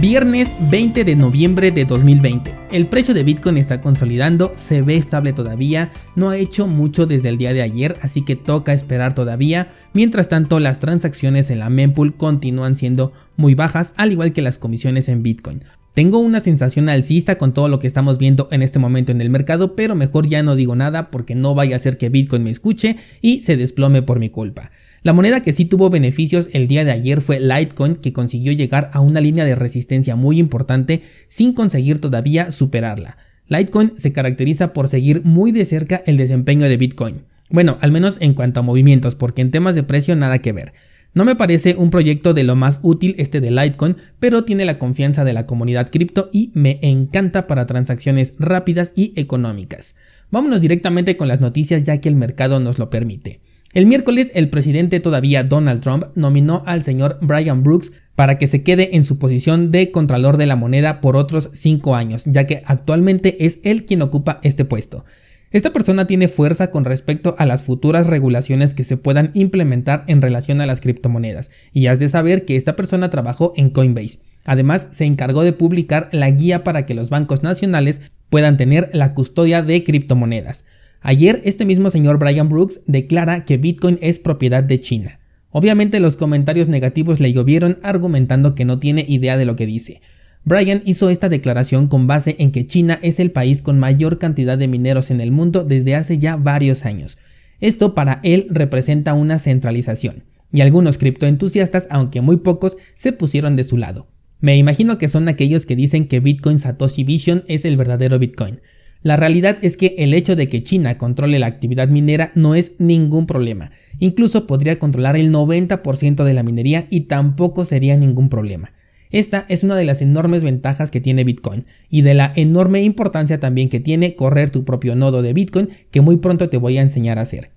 Viernes 20 de noviembre de 2020. El precio de Bitcoin está consolidando, se ve estable todavía, no ha hecho mucho desde el día de ayer, así que toca esperar todavía. Mientras tanto, las transacciones en la mempool continúan siendo muy bajas, al igual que las comisiones en Bitcoin. Tengo una sensación alcista con todo lo que estamos viendo en este momento en el mercado, pero mejor ya no digo nada porque no vaya a ser que Bitcoin me escuche y se desplome por mi culpa. La moneda que sí tuvo beneficios el día de ayer fue Litecoin, que consiguió llegar a una línea de resistencia muy importante sin conseguir todavía superarla. Litecoin se caracteriza por seguir muy de cerca el desempeño de Bitcoin. Bueno, al menos en cuanto a movimientos, porque en temas de precio nada que ver. No me parece un proyecto de lo más útil este de Litecoin, pero tiene la confianza de la comunidad cripto y me encanta para transacciones rápidas y económicas. Vámonos directamente con las noticias ya que el mercado nos lo permite. El miércoles, el presidente todavía Donald Trump nominó al señor Brian Brooks para que se quede en su posición de Contralor de la Moneda por otros cinco años, ya que actualmente es él quien ocupa este puesto. Esta persona tiene fuerza con respecto a las futuras regulaciones que se puedan implementar en relación a las criptomonedas, y has de saber que esta persona trabajó en Coinbase. Además, se encargó de publicar la guía para que los bancos nacionales puedan tener la custodia de criptomonedas. Ayer este mismo señor Brian Brooks declara que Bitcoin es propiedad de China. Obviamente los comentarios negativos le llovieron argumentando que no tiene idea de lo que dice. Brian hizo esta declaración con base en que China es el país con mayor cantidad de mineros en el mundo desde hace ya varios años. Esto para él representa una centralización, y algunos criptoentusiastas, aunque muy pocos, se pusieron de su lado. Me imagino que son aquellos que dicen que Bitcoin Satoshi Vision es el verdadero Bitcoin. La realidad es que el hecho de que China controle la actividad minera no es ningún problema. Incluso podría controlar el 90% de la minería y tampoco sería ningún problema. Esta es una de las enormes ventajas que tiene Bitcoin y de la enorme importancia también que tiene correr tu propio nodo de Bitcoin que muy pronto te voy a enseñar a hacer.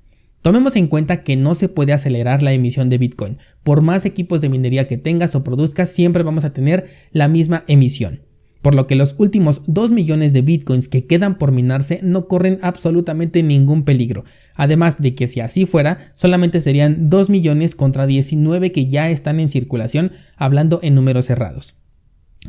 Tomemos en cuenta que no se puede acelerar la emisión de Bitcoin. Por más equipos de minería que tengas o produzcas, siempre vamos a tener la misma emisión por lo que los últimos 2 millones de bitcoins que quedan por minarse no corren absolutamente ningún peligro, además de que si así fuera, solamente serían 2 millones contra 19 que ya están en circulación, hablando en números cerrados.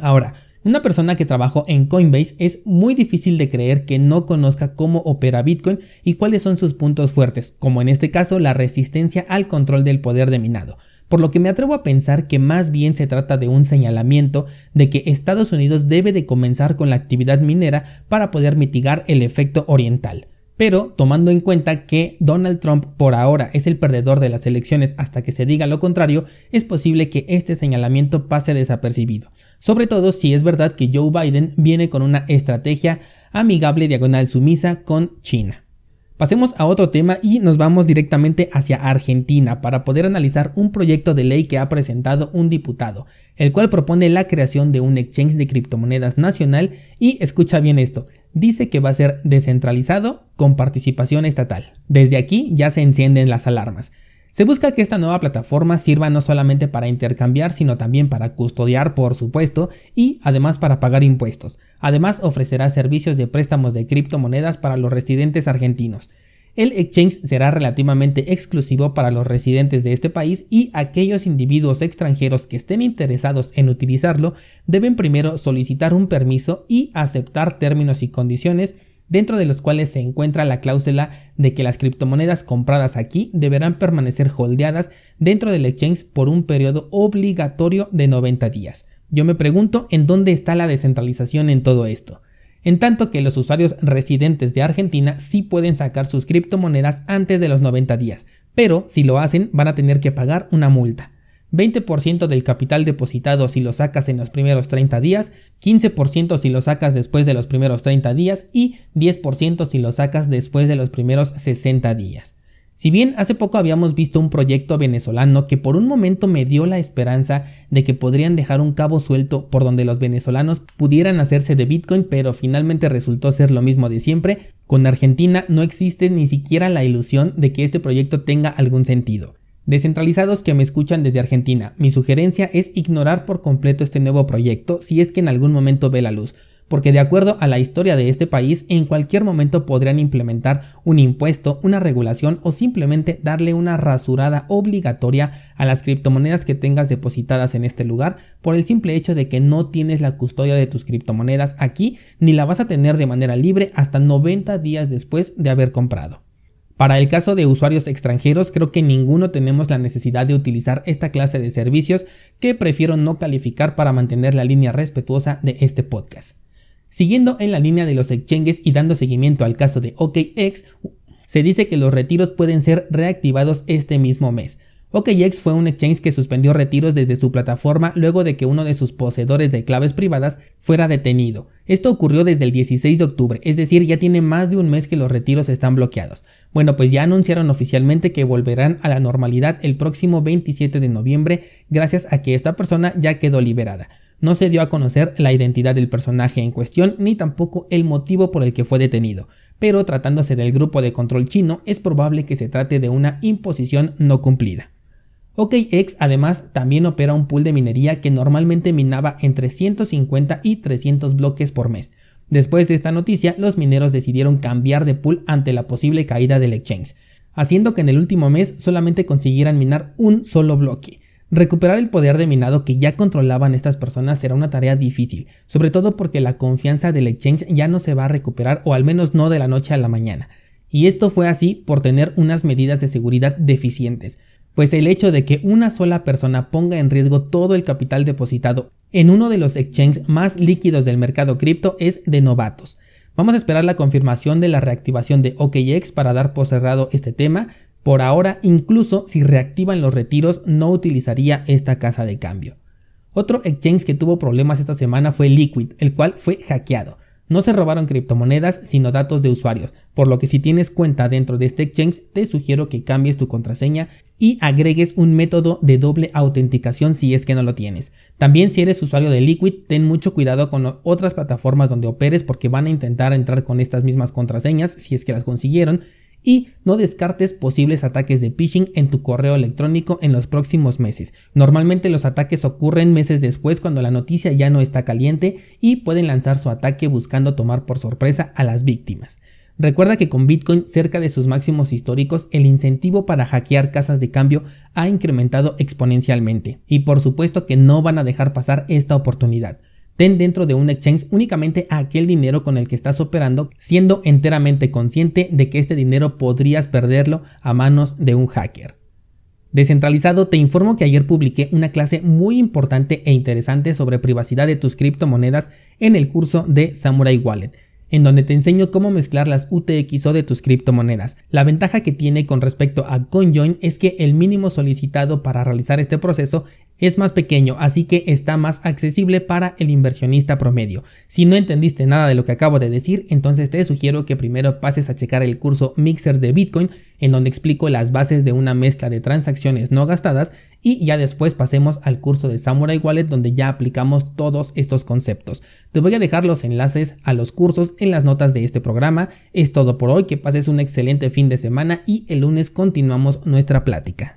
Ahora, una persona que trabajó en Coinbase es muy difícil de creer que no conozca cómo opera Bitcoin y cuáles son sus puntos fuertes, como en este caso la resistencia al control del poder de minado por lo que me atrevo a pensar que más bien se trata de un señalamiento de que Estados Unidos debe de comenzar con la actividad minera para poder mitigar el efecto oriental. Pero tomando en cuenta que Donald Trump por ahora es el perdedor de las elecciones hasta que se diga lo contrario, es posible que este señalamiento pase desapercibido, sobre todo si es verdad que Joe Biden viene con una estrategia amigable diagonal sumisa con China. Pasemos a otro tema y nos vamos directamente hacia Argentina para poder analizar un proyecto de ley que ha presentado un diputado, el cual propone la creación de un exchange de criptomonedas nacional y escucha bien esto, dice que va a ser descentralizado con participación estatal. Desde aquí ya se encienden las alarmas. Se busca que esta nueva plataforma sirva no solamente para intercambiar, sino también para custodiar, por supuesto, y además para pagar impuestos. Además ofrecerá servicios de préstamos de criptomonedas para los residentes argentinos. El exchange será relativamente exclusivo para los residentes de este país y aquellos individuos extranjeros que estén interesados en utilizarlo deben primero solicitar un permiso y aceptar términos y condiciones dentro de los cuales se encuentra la cláusula de que las criptomonedas compradas aquí deberán permanecer holdeadas dentro del exchange por un periodo obligatorio de 90 días. Yo me pregunto en dónde está la descentralización en todo esto. En tanto que los usuarios residentes de Argentina sí pueden sacar sus criptomonedas antes de los 90 días, pero si lo hacen van a tener que pagar una multa. 20% del capital depositado si lo sacas en los primeros 30 días, 15% si lo sacas después de los primeros 30 días y 10% si lo sacas después de los primeros 60 días. Si bien hace poco habíamos visto un proyecto venezolano que por un momento me dio la esperanza de que podrían dejar un cabo suelto por donde los venezolanos pudieran hacerse de Bitcoin, pero finalmente resultó ser lo mismo de siempre, con Argentina no existe ni siquiera la ilusión de que este proyecto tenga algún sentido. Descentralizados que me escuchan desde Argentina, mi sugerencia es ignorar por completo este nuevo proyecto si es que en algún momento ve la luz porque de acuerdo a la historia de este país, en cualquier momento podrían implementar un impuesto, una regulación o simplemente darle una rasurada obligatoria a las criptomonedas que tengas depositadas en este lugar por el simple hecho de que no tienes la custodia de tus criptomonedas aquí ni la vas a tener de manera libre hasta 90 días después de haber comprado. Para el caso de usuarios extranjeros, creo que ninguno tenemos la necesidad de utilizar esta clase de servicios que prefiero no calificar para mantener la línea respetuosa de este podcast. Siguiendo en la línea de los exchanges y dando seguimiento al caso de OKX, se dice que los retiros pueden ser reactivados este mismo mes. OKX fue un exchange que suspendió retiros desde su plataforma luego de que uno de sus poseedores de claves privadas fuera detenido. Esto ocurrió desde el 16 de octubre, es decir, ya tiene más de un mes que los retiros están bloqueados. Bueno, pues ya anunciaron oficialmente que volverán a la normalidad el próximo 27 de noviembre gracias a que esta persona ya quedó liberada. No se dio a conocer la identidad del personaje en cuestión ni tampoco el motivo por el que fue detenido, pero tratándose del grupo de control chino es probable que se trate de una imposición no cumplida. OKX además también opera un pool de minería que normalmente minaba entre 150 y 300 bloques por mes. Después de esta noticia, los mineros decidieron cambiar de pool ante la posible caída del exchange, haciendo que en el último mes solamente consiguieran minar un solo bloque. Recuperar el poder de minado que ya controlaban estas personas será una tarea difícil, sobre todo porque la confianza del exchange ya no se va a recuperar o al menos no de la noche a la mañana. Y esto fue así por tener unas medidas de seguridad deficientes, pues el hecho de que una sola persona ponga en riesgo todo el capital depositado en uno de los exchanges más líquidos del mercado cripto es de novatos. Vamos a esperar la confirmación de la reactivación de OKX para dar por cerrado este tema, por ahora, incluso si reactivan los retiros, no utilizaría esta casa de cambio. Otro exchange que tuvo problemas esta semana fue Liquid, el cual fue hackeado. No se robaron criptomonedas, sino datos de usuarios, por lo que si tienes cuenta dentro de este exchange, te sugiero que cambies tu contraseña y agregues un método de doble autenticación si es que no lo tienes. También si eres usuario de Liquid, ten mucho cuidado con otras plataformas donde operes porque van a intentar entrar con estas mismas contraseñas si es que las consiguieron y no descartes posibles ataques de phishing en tu correo electrónico en los próximos meses. Normalmente los ataques ocurren meses después cuando la noticia ya no está caliente y pueden lanzar su ataque buscando tomar por sorpresa a las víctimas. Recuerda que con Bitcoin cerca de sus máximos históricos el incentivo para hackear casas de cambio ha incrementado exponencialmente y por supuesto que no van a dejar pasar esta oportunidad. Ten dentro de un exchange únicamente aquel dinero con el que estás operando, siendo enteramente consciente de que este dinero podrías perderlo a manos de un hacker. Descentralizado, te informo que ayer publiqué una clase muy importante e interesante sobre privacidad de tus criptomonedas en el curso de Samurai Wallet en donde te enseño cómo mezclar las UTXO de tus criptomonedas. La ventaja que tiene con respecto a CoinJoin es que el mínimo solicitado para realizar este proceso es más pequeño, así que está más accesible para el inversionista promedio. Si no entendiste nada de lo que acabo de decir, entonces te sugiero que primero pases a checar el curso Mixers de Bitcoin, en donde explico las bases de una mezcla de transacciones no gastadas, y ya después pasemos al curso de Samurai Wallet, donde ya aplicamos todos estos conceptos. Te voy a dejar los enlaces a los cursos en las notas de este programa. Es todo por hoy, que pases un excelente fin de semana y el lunes continuamos nuestra plática.